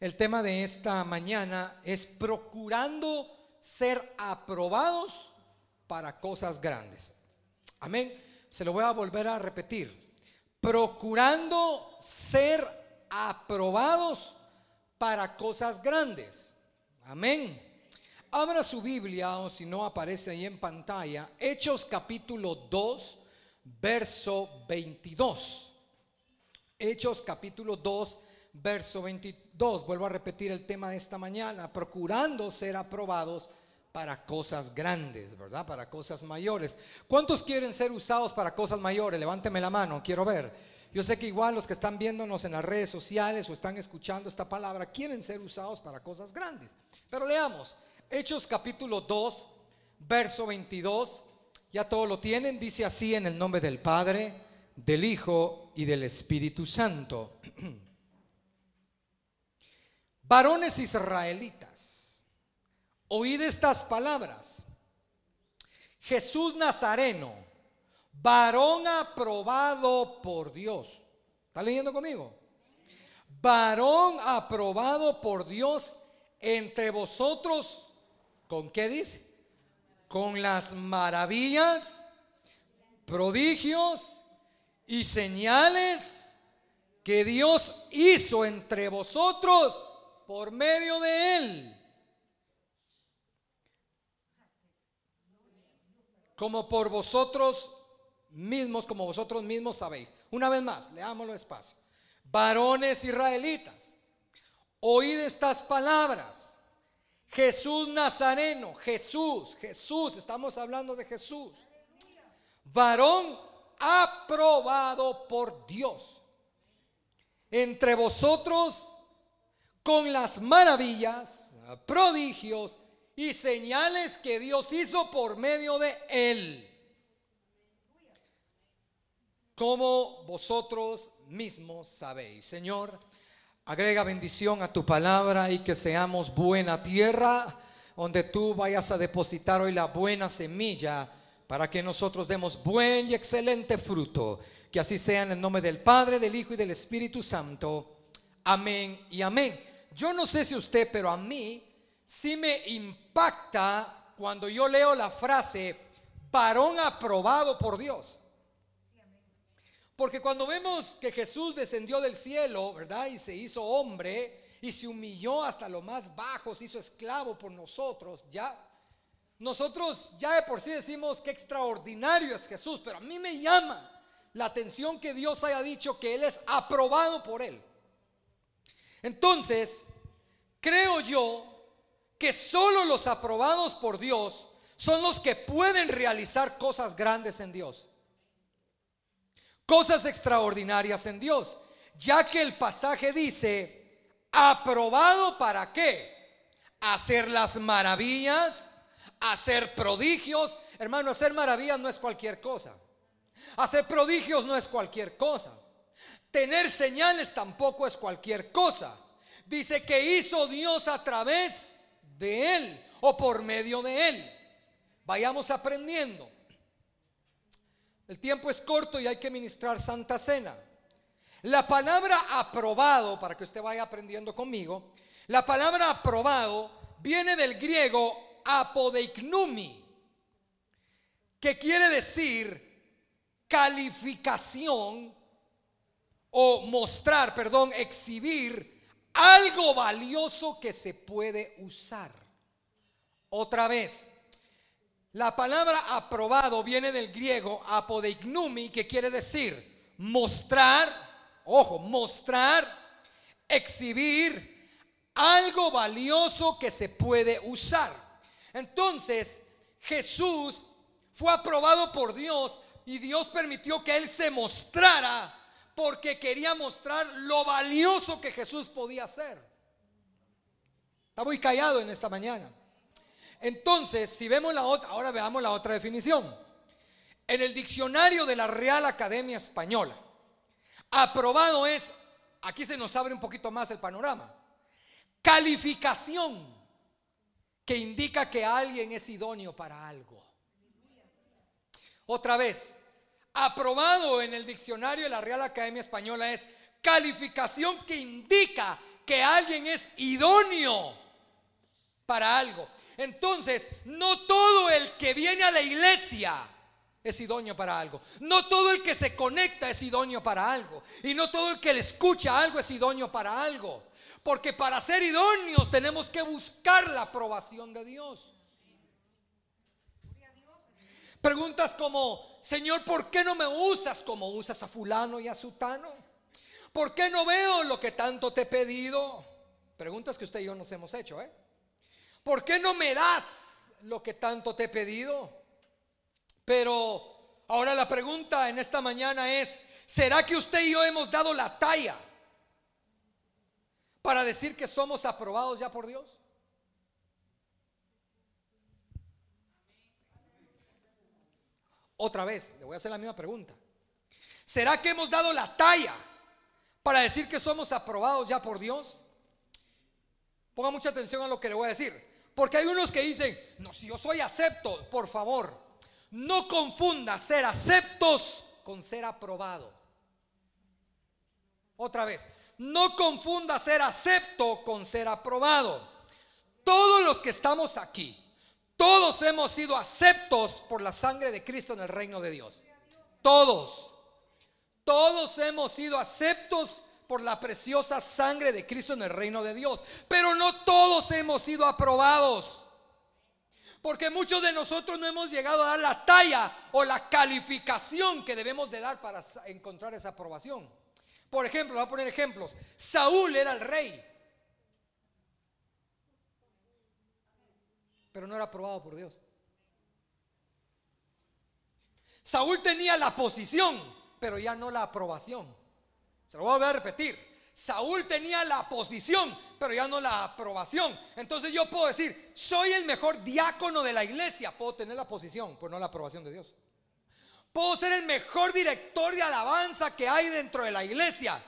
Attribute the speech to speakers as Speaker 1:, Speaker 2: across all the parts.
Speaker 1: El tema de esta mañana es procurando ser aprobados para cosas grandes. Amén. Se lo voy a volver a repetir. Procurando ser aprobados para cosas grandes. Amén. Abra su Biblia o si no aparece ahí en pantalla. Hechos capítulo 2, verso 22. Hechos capítulo 2, verso 22. Vuelvo a repetir el tema de esta mañana. Procurando ser aprobados para cosas grandes, ¿verdad? Para cosas mayores. ¿Cuántos quieren ser usados para cosas mayores? Levánteme la mano, quiero ver. Yo sé que igual los que están viéndonos en las redes sociales o están escuchando esta palabra quieren ser usados para cosas grandes. Pero leamos, Hechos capítulo 2, verso 22. Ya todo lo tienen, dice así en el nombre del Padre, del Hijo y del Espíritu Santo. Varones israelitas, oíd estas palabras. Jesús Nazareno, varón aprobado por Dios. ¿Está leyendo conmigo? Varón aprobado por Dios entre vosotros, ¿con qué dice? Con las maravillas, prodigios y señales que Dios hizo entre vosotros por medio de él. Como por vosotros mismos, como vosotros mismos sabéis. Una vez más, leámoslo despacio. Varones israelitas, oíd estas palabras. Jesús Nazareno, Jesús, Jesús, estamos hablando de Jesús. Varón aprobado por Dios. Entre vosotros con las maravillas, prodigios y señales que Dios hizo por medio de él. Como vosotros mismos sabéis. Señor, agrega bendición a tu palabra y que seamos buena tierra donde tú vayas a depositar hoy la buena semilla para que nosotros demos buen y excelente fruto. Que así sea en el nombre del Padre, del Hijo y del Espíritu Santo. Amén y amén. Yo no sé si usted, pero a mí sí me impacta cuando yo leo la frase varón aprobado por Dios. Porque cuando vemos que Jesús descendió del cielo, ¿verdad? Y se hizo hombre y se humilló hasta lo más bajo, se hizo esclavo por nosotros, ya. Nosotros ya de por sí decimos que extraordinario es Jesús, pero a mí me llama la atención que Dios haya dicho que Él es aprobado por Él. Entonces, creo yo que solo los aprobados por Dios son los que pueden realizar cosas grandes en Dios. Cosas extraordinarias en Dios. Ya que el pasaje dice, aprobado para qué? Hacer las maravillas, hacer prodigios. Hermano, hacer maravillas no es cualquier cosa. Hacer prodigios no es cualquier cosa. Tener señales tampoco es cualquier cosa. Dice que hizo Dios a través de él o por medio de él. Vayamos aprendiendo. El tiempo es corto y hay que ministrar Santa Cena. La palabra aprobado, para que usted vaya aprendiendo conmigo, la palabra aprobado viene del griego apodeiknumi, que quiere decir calificación o mostrar, perdón, exhibir algo valioso que se puede usar. Otra vez, la palabra aprobado viene del griego apodeignumi, que quiere decir mostrar, ojo, mostrar, exhibir algo valioso que se puede usar. Entonces, Jesús fue aprobado por Dios y Dios permitió que Él se mostrara porque quería mostrar lo valioso que Jesús podía ser. Está muy callado en esta mañana. Entonces, si vemos la otra, ahora veamos la otra definición. En el diccionario de la Real Academia Española, aprobado es, aquí se nos abre un poquito más el panorama, calificación que indica que alguien es idóneo para algo. Otra vez, aprobado en el diccionario de la Real Academia Española es calificación que indica que alguien es idóneo para algo. Entonces, no todo el que viene a la iglesia es idóneo para algo. No todo el que se conecta es idóneo para algo. Y no todo el que le escucha algo es idóneo para algo. Porque para ser idóneos tenemos que buscar la aprobación de Dios. Preguntas como, Señor, ¿por qué no me usas como usas a fulano y a sutano? ¿Por qué no veo lo que tanto te he pedido? Preguntas que usted y yo nos hemos hecho, ¿eh? ¿Por qué no me das lo que tanto te he pedido? Pero ahora la pregunta en esta mañana es, ¿será que usted y yo hemos dado la talla para decir que somos aprobados ya por Dios? Otra vez, le voy a hacer la misma pregunta. ¿Será que hemos dado la talla para decir que somos aprobados ya por Dios? Ponga mucha atención a lo que le voy a decir. Porque hay unos que dicen, no, si yo soy acepto, por favor, no confunda ser aceptos con ser aprobado. Otra vez, no confunda ser acepto con ser aprobado. Todos los que estamos aquí, todos hemos sido aceptos por la sangre de Cristo en el reino de Dios. Todos. Todos hemos sido aceptos por la preciosa sangre de Cristo en el reino de Dios. Pero no todos hemos sido aprobados. Porque muchos de nosotros no hemos llegado a dar la talla o la calificación que debemos de dar para encontrar esa aprobación. Por ejemplo, voy a poner ejemplos. Saúl era el rey. Pero no era aprobado por Dios. Saúl tenía la posición, pero ya no la aprobación. Se lo voy a repetir. Saúl tenía la posición, pero ya no la aprobación. Entonces yo puedo decir, soy el mejor diácono de la iglesia. Puedo tener la posición, pero no la aprobación de Dios. Puedo ser el mejor director de alabanza que hay dentro de la iglesia.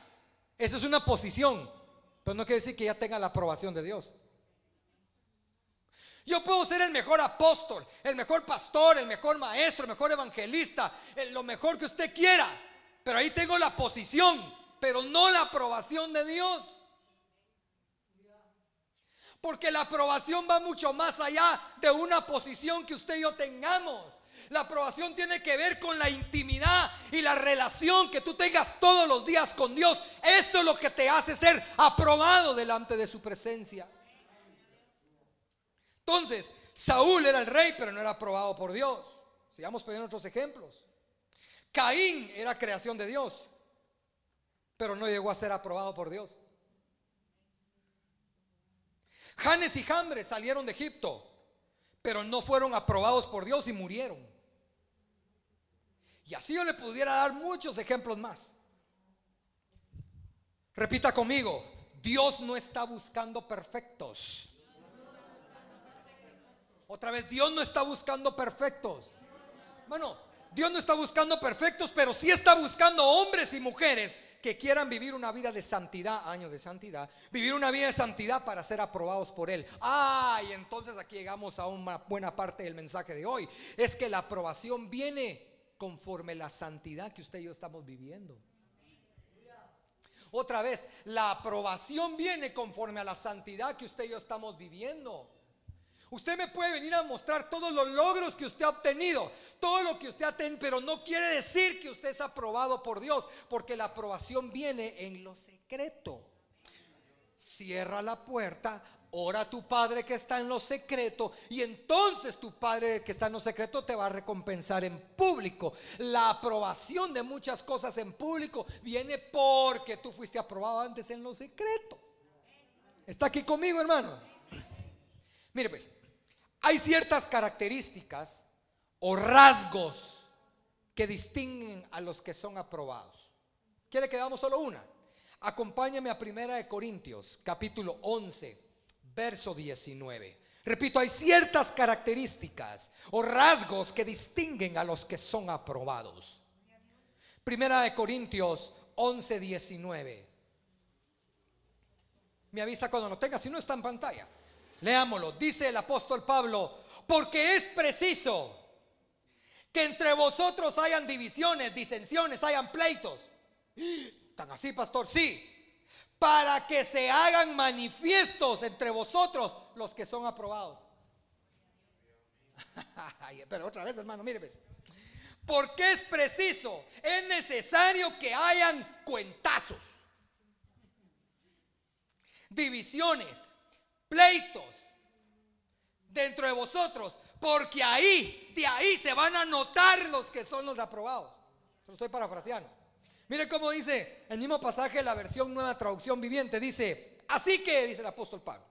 Speaker 1: Eso es una posición, pero no quiere decir que ya tenga la aprobación de Dios. Yo puedo ser el mejor apóstol, el mejor pastor, el mejor maestro, el mejor evangelista, lo mejor que usted quiera, pero ahí tengo la posición, pero no la aprobación de Dios. Porque la aprobación va mucho más allá de una posición que usted y yo tengamos. La aprobación tiene que ver con la intimidad y la relación que tú tengas todos los días con Dios. Eso es lo que te hace ser aprobado delante de su presencia. Entonces, Saúl era el rey, pero no era aprobado por Dios. Sigamos poniendo otros ejemplos. Caín era creación de Dios pero no llegó a ser aprobado por Dios. Janes y Jambres salieron de Egipto, pero no fueron aprobados por Dios y murieron. Y así yo le pudiera dar muchos ejemplos más. Repita conmigo, Dios no está buscando perfectos. Otra vez, Dios no está buscando perfectos. Bueno, Dios no está buscando perfectos, pero sí está buscando hombres y mujeres que quieran vivir una vida de santidad, años de santidad, vivir una vida de santidad para ser aprobados por Él. Ah, y entonces aquí llegamos a una buena parte del mensaje de hoy. Es que la aprobación viene conforme la santidad que usted y yo estamos viviendo. Otra vez, la aprobación viene conforme a la santidad que usted y yo estamos viviendo. Usted me puede venir a mostrar todos los logros que usted ha obtenido, todo lo que usted ha tenido, pero no quiere decir que usted es aprobado por Dios, porque la aprobación viene en lo secreto. Cierra la puerta, ora a tu Padre que está en lo secreto y entonces tu Padre que está en lo secreto te va a recompensar en público. La aprobación de muchas cosas en público viene porque tú fuiste aprobado antes en lo secreto. ¿Está aquí conmigo, hermanos? Mire pues, hay ciertas características o rasgos que distinguen a los que son aprobados. ¿Quiere que damos solo una? Acompáñame a Primera de Corintios, capítulo 11, verso 19. Repito, hay ciertas características o rasgos que distinguen a los que son aprobados. Primera de Corintios 11, 19. Me avisa cuando lo tenga, si no está en pantalla. Leámoslo. Dice el apóstol Pablo, porque es preciso que entre vosotros hayan divisiones, disensiones, hayan pleitos. ¿Tan así, pastor? Sí. para que se hagan manifiestos entre vosotros los que son aprobados. Pero otra vez, hermano, mire, pues. Porque es preciso, es necesario que hayan cuentazos, divisiones, pleitos dentro de vosotros, porque ahí, de ahí se van a notar los que son los aprobados. lo estoy parafraseando. Mire cómo dice el mismo pasaje la versión nueva traducción viviente. Dice, así que, dice el apóstol Pablo,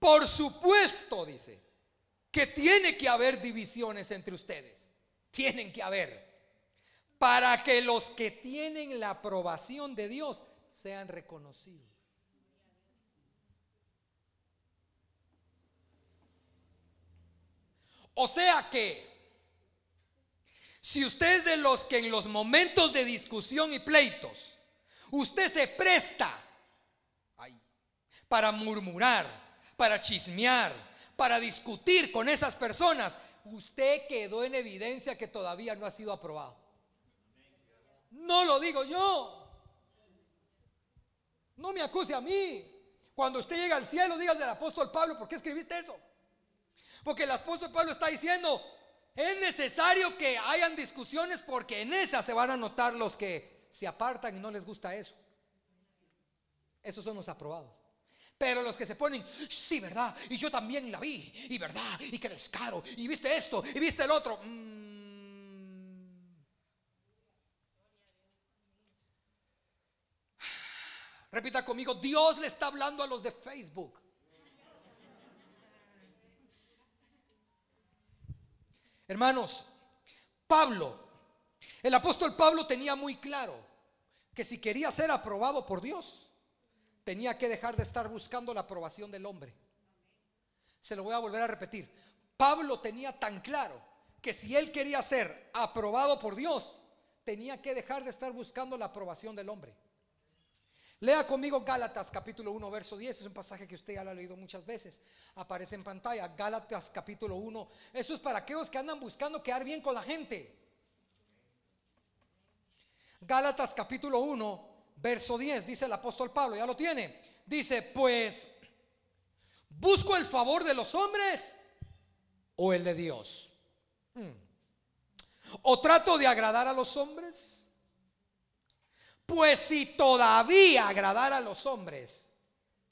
Speaker 1: por supuesto, dice, que tiene que haber divisiones entre ustedes. Tienen que haber. Para que los que tienen la aprobación de Dios sean reconocidos. O sea que si usted es de los que en los momentos de discusión y pleitos, usted se presta para murmurar, para chismear, para discutir con esas personas, usted quedó en evidencia que todavía no ha sido aprobado. No lo digo yo. No me acuse a mí. Cuando usted llega al cielo, dígase al apóstol Pablo, ¿por qué escribiste eso? Porque el apóstol Pablo está diciendo, es necesario que hayan discusiones porque en esas se van a notar los que se apartan y no les gusta eso. Esos son los aprobados. Pero los que se ponen, sí, verdad, y yo también la vi, y verdad, y qué descaro, y viste esto, y viste el otro. Mm. Repita conmigo, Dios le está hablando a los de Facebook. Hermanos, Pablo, el apóstol Pablo tenía muy claro que si quería ser aprobado por Dios, tenía que dejar de estar buscando la aprobación del hombre. Se lo voy a volver a repetir. Pablo tenía tan claro que si él quería ser aprobado por Dios, tenía que dejar de estar buscando la aprobación del hombre. Lea conmigo Gálatas capítulo 1, verso 10. Es un pasaje que usted ya lo ha leído muchas veces. Aparece en pantalla. Gálatas capítulo 1. Eso es para aquellos que andan buscando quedar bien con la gente. Gálatas capítulo 1, verso 10. Dice el apóstol Pablo. Ya lo tiene. Dice, pues, ¿busco el favor de los hombres o el de Dios? Hmm. ¿O trato de agradar a los hombres? Pues si todavía agradara a los hombres,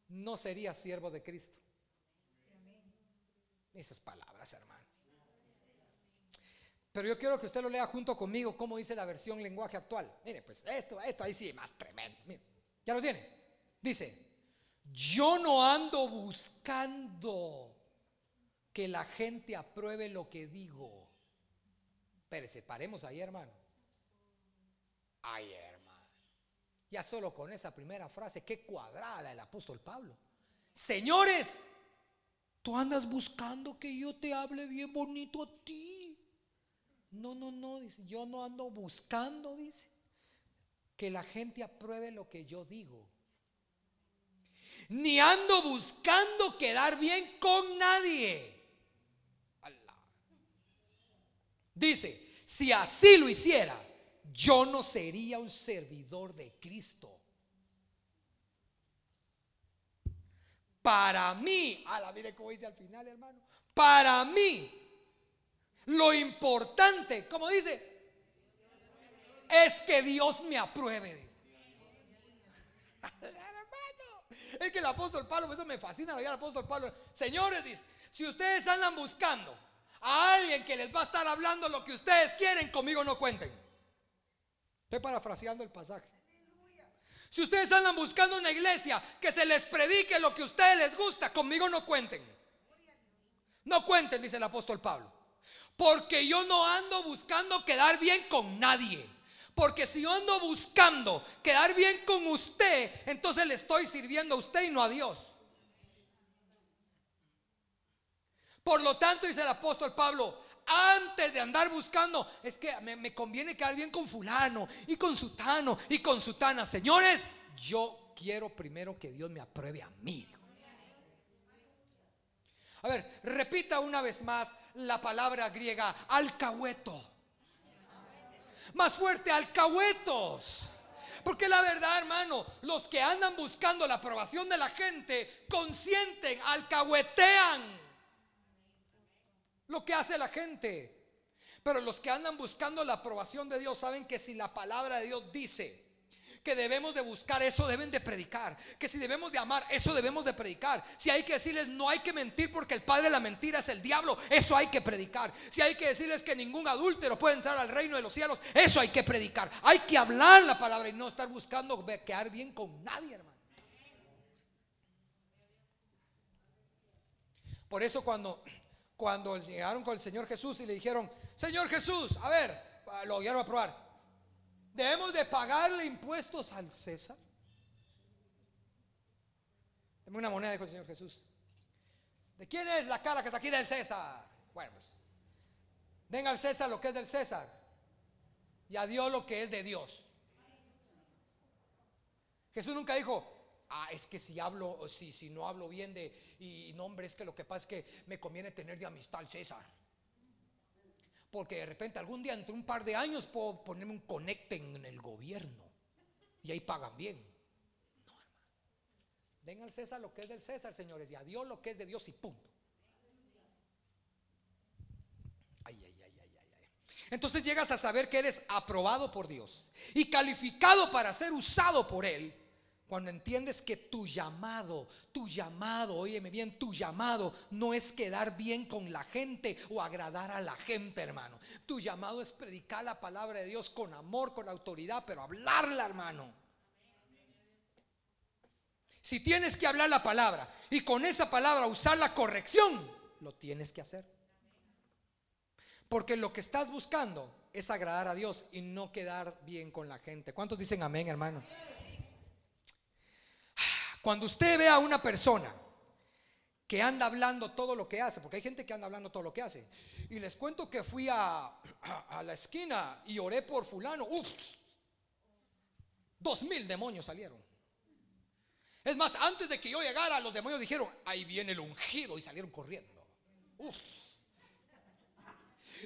Speaker 1: no sería siervo de Cristo. Esas palabras, hermano. Pero yo quiero que usted lo lea junto conmigo, como dice la versión lenguaje actual. Mire, pues esto, esto ahí sí, más tremendo. Mire, ya lo tiene. Dice, yo no ando buscando que la gente apruebe lo que digo. Pero separemos ahí, hermano. Ayer. Ya solo con esa primera frase, qué cuadrada el apóstol Pablo. Señores, tú andas buscando que yo te hable bien bonito a ti. No, no, no, yo no ando buscando, dice, que la gente apruebe lo que yo digo. Ni ando buscando quedar bien con nadie. Dice, si así lo hiciera, yo no sería un servidor de Cristo. Para mí, a la mire cómo dice al final, hermano. Para mí, lo importante, como dice, es que Dios me apruebe. Es que el apóstol Pablo, eso me fascina, el apóstol Pablo. Señores, dice, si ustedes andan buscando a alguien que les va a estar hablando lo que ustedes quieren, conmigo no cuenten. Estoy parafraseando el pasaje. Si ustedes andan buscando una iglesia que se les predique lo que a ustedes les gusta, conmigo no cuenten. No cuenten, dice el apóstol Pablo. Porque yo no ando buscando quedar bien con nadie. Porque si yo ando buscando quedar bien con usted, entonces le estoy sirviendo a usted y no a Dios. Por lo tanto, dice el apóstol Pablo, antes de andar buscando, es que me, conviene quedar bien con fulano y con sutano y con sutana. Señores, yo quiero primero que Dios me apruebe a mí. A ver, repita una vez más la palabra griega alcahueto. Más fuerte, alcahuetos. Porque la verdad, hermano, los que andan buscando la aprobación de la gente consienten, alcahuetean lo que hace la gente. Pero los que andan buscando la aprobación de Dios saben que si la palabra de Dios dice que debemos de buscar, eso deben de predicar. Que si debemos de amar, eso debemos de predicar. Si hay que decirles no hay que mentir porque el padre de la mentira es el diablo, eso hay que predicar. Si hay que decirles que ningún adúltero puede entrar al reino de los cielos, eso hay que predicar. Hay que hablar la palabra y no estar buscando quedar bien con nadie, hermano. Por eso cuando cuando llegaron con el Señor Jesús y le dijeron, Señor Jesús, a ver, lo voy a probar. Debemos de pagarle impuestos al César. Deme una moneda, dijo el Señor Jesús. ¿De quién es la cara que está aquí del César? Bueno, pues, den al César lo que es del César y a Dios lo que es de Dios. Jesús nunca dijo, ah, es que si hablo, si, si no hablo bien de, y no, hombre, es que lo que pasa es que me conviene tener de amistad al César. Porque de repente algún día, entre un par de años, puedo ponerme un conecte en el gobierno. Y ahí pagan bien. No, hermano. Den al César lo que es del César, señores, y a Dios lo que es de Dios y punto. Ay, ay, ay, ay, ay. Entonces llegas a saber que eres aprobado por Dios y calificado para ser usado por Él cuando entiendes que tu llamado, tu llamado, óyeme bien, tu llamado no es quedar bien con la gente o agradar a la gente, hermano. Tu llamado es predicar la palabra de Dios con amor, con autoridad, pero hablarla, hermano. Si tienes que hablar la palabra y con esa palabra usar la corrección, lo tienes que hacer. Porque lo que estás buscando es agradar a Dios y no quedar bien con la gente. ¿Cuántos dicen amén, hermano? Cuando usted ve a una persona que anda hablando todo lo que hace, porque hay gente que anda hablando todo lo que hace, y les cuento que fui a, la esquina y oré por fulano, uff, dos mil demonios salieron. Es más, antes de que yo llegara, los demonios dijeron, ahí viene el ungido y salieron corriendo. Uf.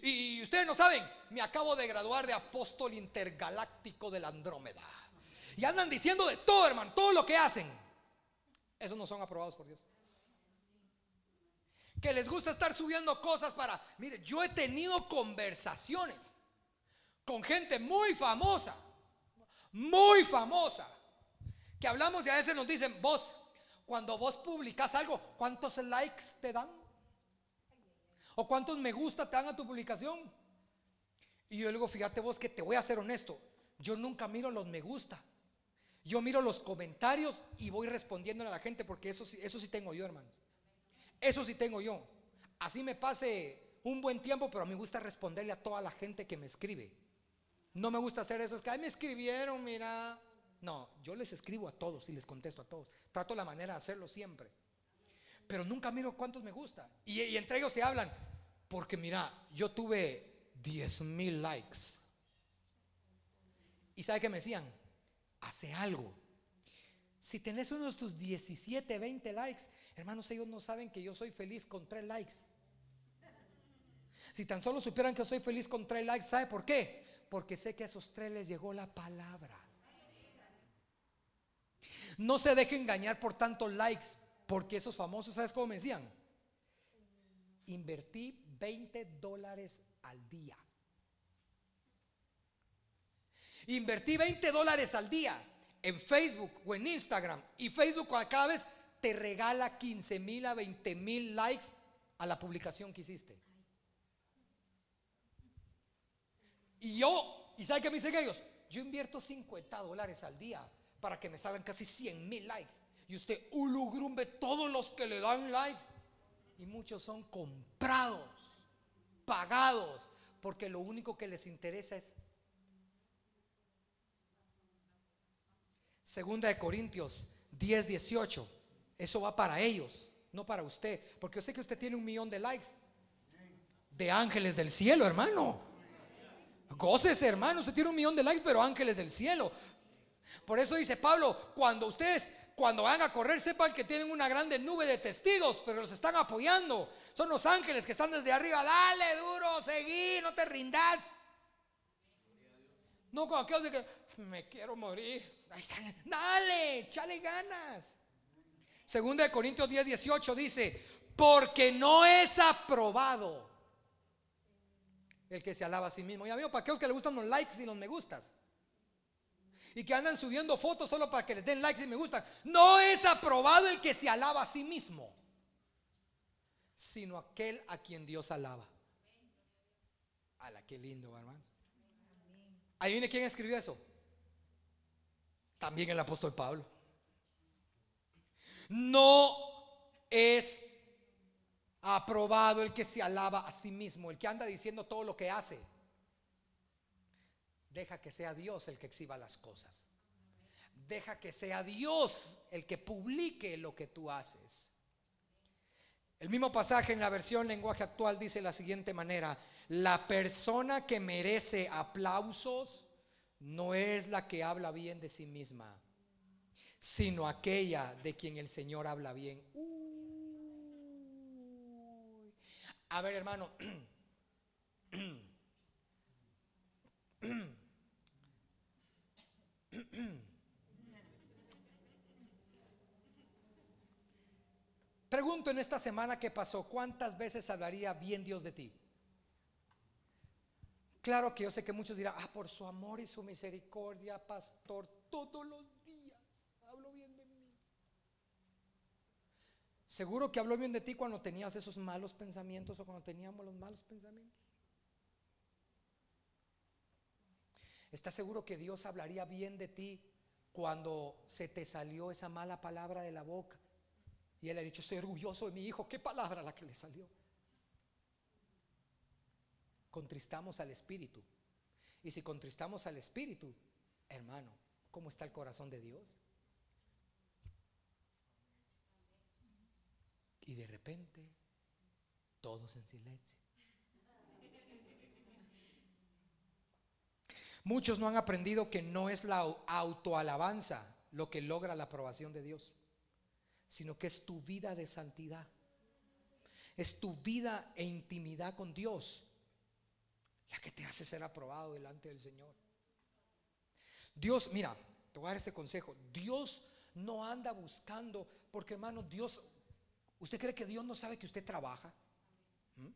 Speaker 1: Y ustedes no saben, me acabo de graduar de apóstol intergaláctico de la Andrómeda. Y andan diciendo de todo, hermano, todo lo que hacen. Esos no son aprobados por Dios. Que les gusta estar subiendo cosas para... Mire, yo he tenido conversaciones con gente muy famosa, muy famosa, que hablamos y a veces nos dicen, vos, cuando vos publicas algo, ¿cuántos likes te dan? ¿O cuántos me gusta te dan a tu publicación? Y yo le digo, fíjate vos que te voy a ser honesto, yo nunca miro los me gusta. Yo miro los comentarios y voy respondiendo a la gente porque eso, eso sí tengo yo, hermano. Eso sí tengo yo. Así me pase un buen tiempo, pero me gusta responderle a toda la gente que me escribe. No me gusta hacer eso, es que me escribieron, mira. No, yo les escribo a todos y les contesto a todos. Trato la manera de hacerlo siempre. Pero nunca miro cuántos me gusta. Y, y entre ellos se hablan, porque mira, yo tuve 10 mil likes. ¿Y sabe qué me decían? Hace algo. Si tenés unos tus 17, 20 likes, hermanos, ellos no saben que yo soy feliz con 3 likes. Si tan solo supieran que soy feliz con 3 likes, ¿sabe por qué? Porque sé que a esos tres les llegó la palabra. No se deje engañar por tantos likes, porque esos famosos, ¿sabes cómo me decían? Invertí 20 dólares al día. Invertí 20 dólares al día en Facebook o en Instagram y Facebook cada vez te regala 15 mil a 20 mil likes a la publicación que hiciste. Y yo, ¿y sabe qué me dicen ellos? Yo invierto 50 dólares al día para que me salgan casi 100 mil likes. Y usted ulugrumbe todos los que le dan likes. Y muchos son comprados, pagados, porque lo único que les interesa es Segunda de Corintios 10, 18. Eso va para ellos, no para usted. Porque yo sé que usted tiene un millón de likes. De ángeles del cielo, hermano. Goces, hermano. Usted tiene un millón de likes, pero ángeles del cielo. Por eso dice Pablo, cuando ustedes, cuando van a correr, sepan que tienen una grande nube de testigos, pero los están apoyando. Son los ángeles que están desde arriba. Dale duro, seguí, no te rindas. No con aquellos de que, me quiero morir. Dale, échale ganas. Segunda de Corintios 10, 18 dice, porque no es aprobado el que se alaba a sí mismo. Y amigo, para aquellos que le gustan los likes y los me gustas. Y que andan subiendo fotos solo para que les den likes y me gustan. No es aprobado el que se alaba a sí mismo, sino aquel a quien Dios alaba. A la que lindo, hermano. Ahí viene quién escribió eso. También el apóstol Pablo. No es aprobado el que se alaba a sí mismo, el que anda diciendo todo lo que hace. Deja que sea Dios el que exhiba las cosas. Deja que sea Dios el que publique lo que tú haces. El mismo pasaje en la versión lenguaje actual dice de la siguiente manera, la persona que merece aplausos no es la que habla bien de sí misma, sino aquella de quien el Señor habla bien. A ver, hermano. Pregunto en esta semana que pasó, ¿cuántas veces hablaría bien Dios de ti? Claro que yo sé que muchos dirán, ah, por su amor y su misericordia, pastor, todos los días hablo bien de mí. Seguro que habló bien de ti cuando tenías esos malos pensamientos o cuando teníamos los malos pensamientos. ¿Estás seguro que Dios hablaría bien de ti cuando se te salió esa mala palabra de la boca? Y él ha dicho, estoy orgulloso de mi hijo. ¿Qué palabra la que le salió? Contristamos al Espíritu. Y si contristamos al Espíritu, hermano, ¿cómo está el corazón de Dios? Y de repente, todos en silencio. Muchos no han aprendido que no es la autoalabanza lo que logra la aprobación de Dios, sino que es tu vida de santidad. Es tu vida e intimidad con Dios la que te hace ser aprobado delante del Señor. Dios, mira, te voy a dar este consejo. Dios no anda buscando, porque hermano, Dios, ¿usted cree que Dios no sabe que usted trabaja? ¿Mm?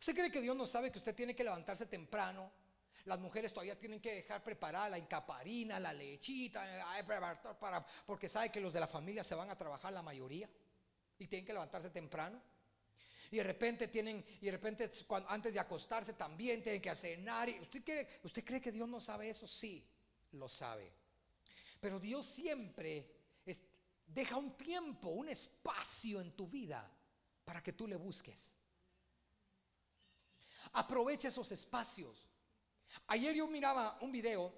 Speaker 1: ¿Usted cree que Dios no sabe que usted tiene que levantarse temprano? Las mujeres todavía tienen que dejar preparada la encaparina, la lechita, para, porque sabe que los de la familia se van a trabajar la mayoría y tienen que levantarse temprano. Y de repente tienen, y de repente antes de acostarse también tienen que cenar. ¿Usted cree, ¿Usted cree que Dios no sabe eso? Sí, lo sabe. Pero Dios siempre deja un tiempo, un espacio en tu vida para que tú le busques. Aprovecha esos espacios. Ayer yo miraba un video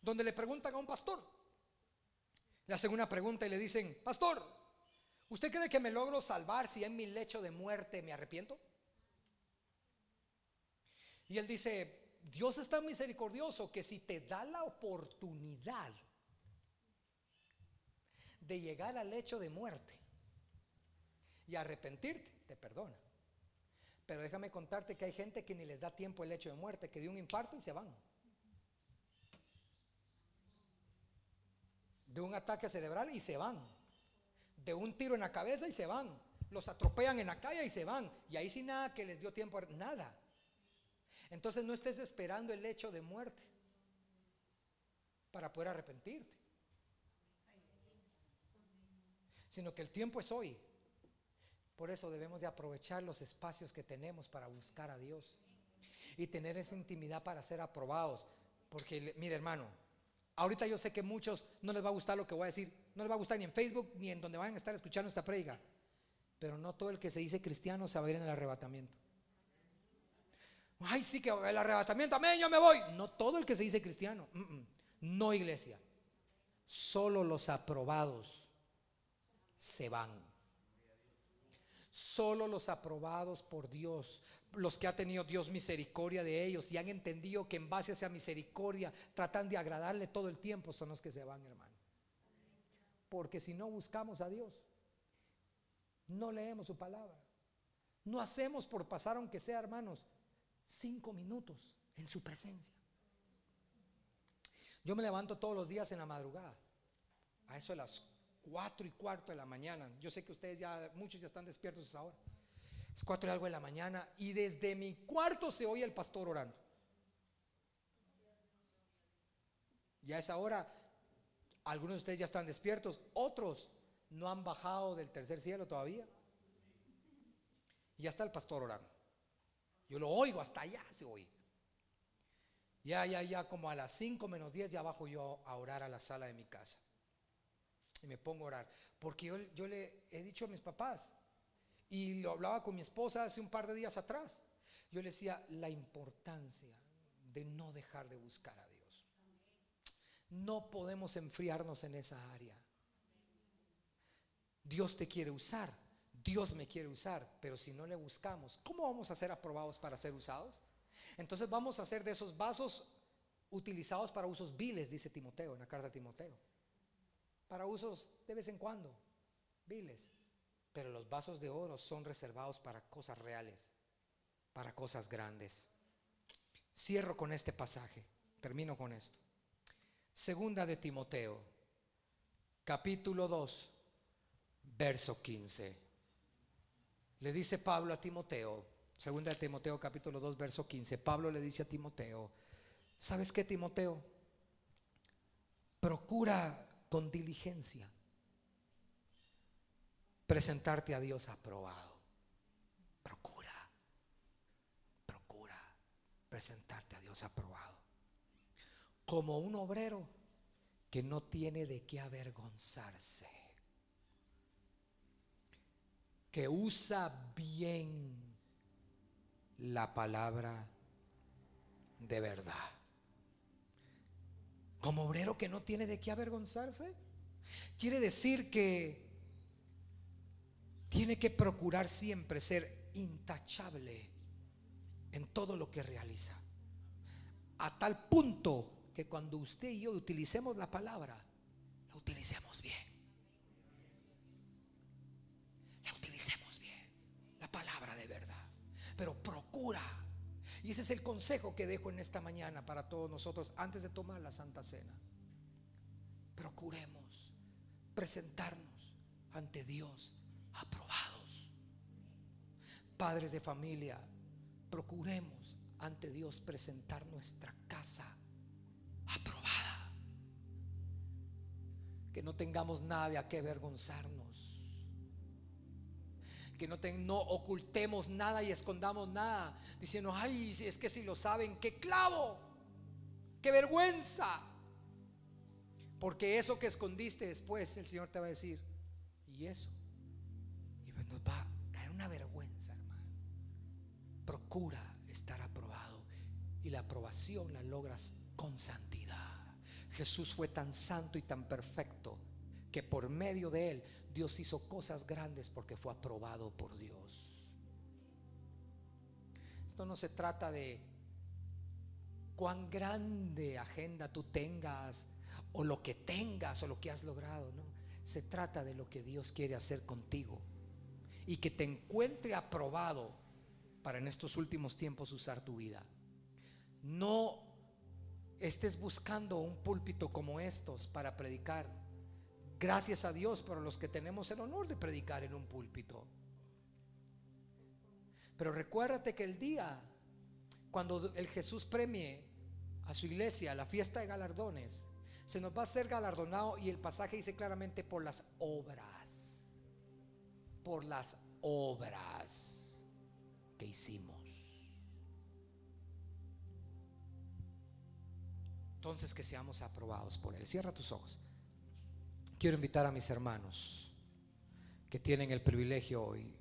Speaker 1: donde le preguntan a un pastor. Le hacen una pregunta y le dicen, pastor, ¿usted cree que me logro salvar si en mi lecho de muerte me arrepiento? Y él dice, Dios es tan misericordioso que si te da la oportunidad de llegar al lecho de muerte y arrepentirte, te perdona. Pero déjame contarte que hay gente que ni les da tiempo el hecho de muerte, que dio un infarto y se van. De un ataque cerebral y se van. De un tiro en la cabeza y se van. Los atropellan en la calle y se van. Y ahí sí nada que les dio tiempo, nada. Entonces no estés esperando el hecho de muerte para poder arrepentirte. Sino que el tiempo es hoy. Por eso debemos de aprovechar los espacios que tenemos para buscar a Dios y tener esa intimidad para ser aprobados. Porque, mire hermano, ahorita yo sé que muchos no les va a gustar lo que voy a decir, no les va a gustar ni en Facebook ni en donde vayan a estar escuchando esta predica, pero no todo el que se dice cristiano se va a ir en el arrebatamiento. Ay, sí que el arrebatamiento, amén, yo me voy. No todo el que se dice cristiano, no iglesia, solo los aprobados se van. Solo los aprobados por Dios, los que ha tenido Dios misericordia de ellos y han entendido que en base a esa misericordia tratan de agradarle todo el tiempo, son los que se van, hermano. Porque si no buscamos a Dios, no leemos su palabra, no hacemos por pasar, aunque sea, hermanos, cinco minutos en su presencia. Yo me levanto todos los días en la madrugada, a eso de las cuatro y cuarto de la mañana. Yo sé que ustedes ya, muchos ya están despiertos ahora. Es cuatro y algo de la mañana y desde mi cuarto se oye el pastor orando. Ya a esa hora, algunos de ustedes ya están despiertos, otros no han bajado del tercer cielo todavía. Y ya está el pastor orando. Yo lo oigo, hasta allá se oye. Ya, ya, ya, como a las 5 menos 10 ya bajo yo a orar a la sala de mi casa. Y me pongo a orar. Porque yo, yo le he dicho a mis papás, y lo hablaba con mi esposa hace un par de días atrás. Yo le decía la importancia de no dejar de buscar a Dios. No podemos enfriarnos en esa área. Dios te quiere usar, Dios me quiere usar, pero si no le buscamos, ¿cómo vamos a ser aprobados para ser usados? Entonces vamos a hacer de esos vasos utilizados para usos viles, dice Timoteo en la carta de Timoteo. Para usos de vez en cuando, viles. Pero los vasos de oro son reservados para cosas reales, para cosas grandes. Cierro con este pasaje, termino con esto. Segunda de Timoteo, capítulo 2, verso 15. Le dice Pablo a Timoteo, segunda de Timoteo capítulo 2, verso 15, Pablo le dice a Timoteo, ¿sabes qué Timoteo? Procura con diligencia presentarte a Dios aprobado. Procura, procura presentarte a Dios aprobado. Como un obrero que no tiene de qué avergonzarse. Que usa bien la palabra de verdad. Como obrero que no tiene de qué avergonzarse. Quiere decir que tiene que procurar siempre ser intachable en todo lo que realiza. A tal punto que cuando usted y yo utilicemos la palabra, la utilicemos bien. La utilicemos bien. La palabra de verdad. Pero procura. Y ese es el consejo que dejo en esta mañana para todos nosotros antes de tomar la Santa Cena. Procuremos presentarnos ante Dios aprobados. Padres de familia, procuremos ante Dios presentar nuestra casa aprobada. Que no tengamos nada de a qué avergonzarnos. Que no, ocultemos nada y escondamos nada. Diciendo, ay, es que si lo saben, qué clavo, qué vergüenza. Porque eso que escondiste después, el Señor te va a decir, ¿y eso? nos va a caer una vergüenza, hermano. Procura estar aprobado y la aprobación la logras con santidad. Jesús fue tan santo y tan perfecto que por medio de él Dios hizo cosas grandes porque fue aprobado por Dios. Esto no se trata de cuán grande agenda tú tengas o lo que tengas o lo que has logrado, no. Se trata de lo que Dios quiere hacer contigo y que te encuentre aprobado para en estos últimos tiempos usar tu vida. No estés buscando un púlpito como estos para predicar. Gracias a Dios por los que tenemos el honor de predicar en un púlpito. Pero recuérdate que el día cuando el Jesús premie a su iglesia, la fiesta de galardones, se nos va a ser galardonado y el pasaje dice claramente por las obras por las obras que hicimos. Entonces que seamos aprobados por Él. Cierra tus ojos. Quiero invitar a mis hermanos que tienen el privilegio hoy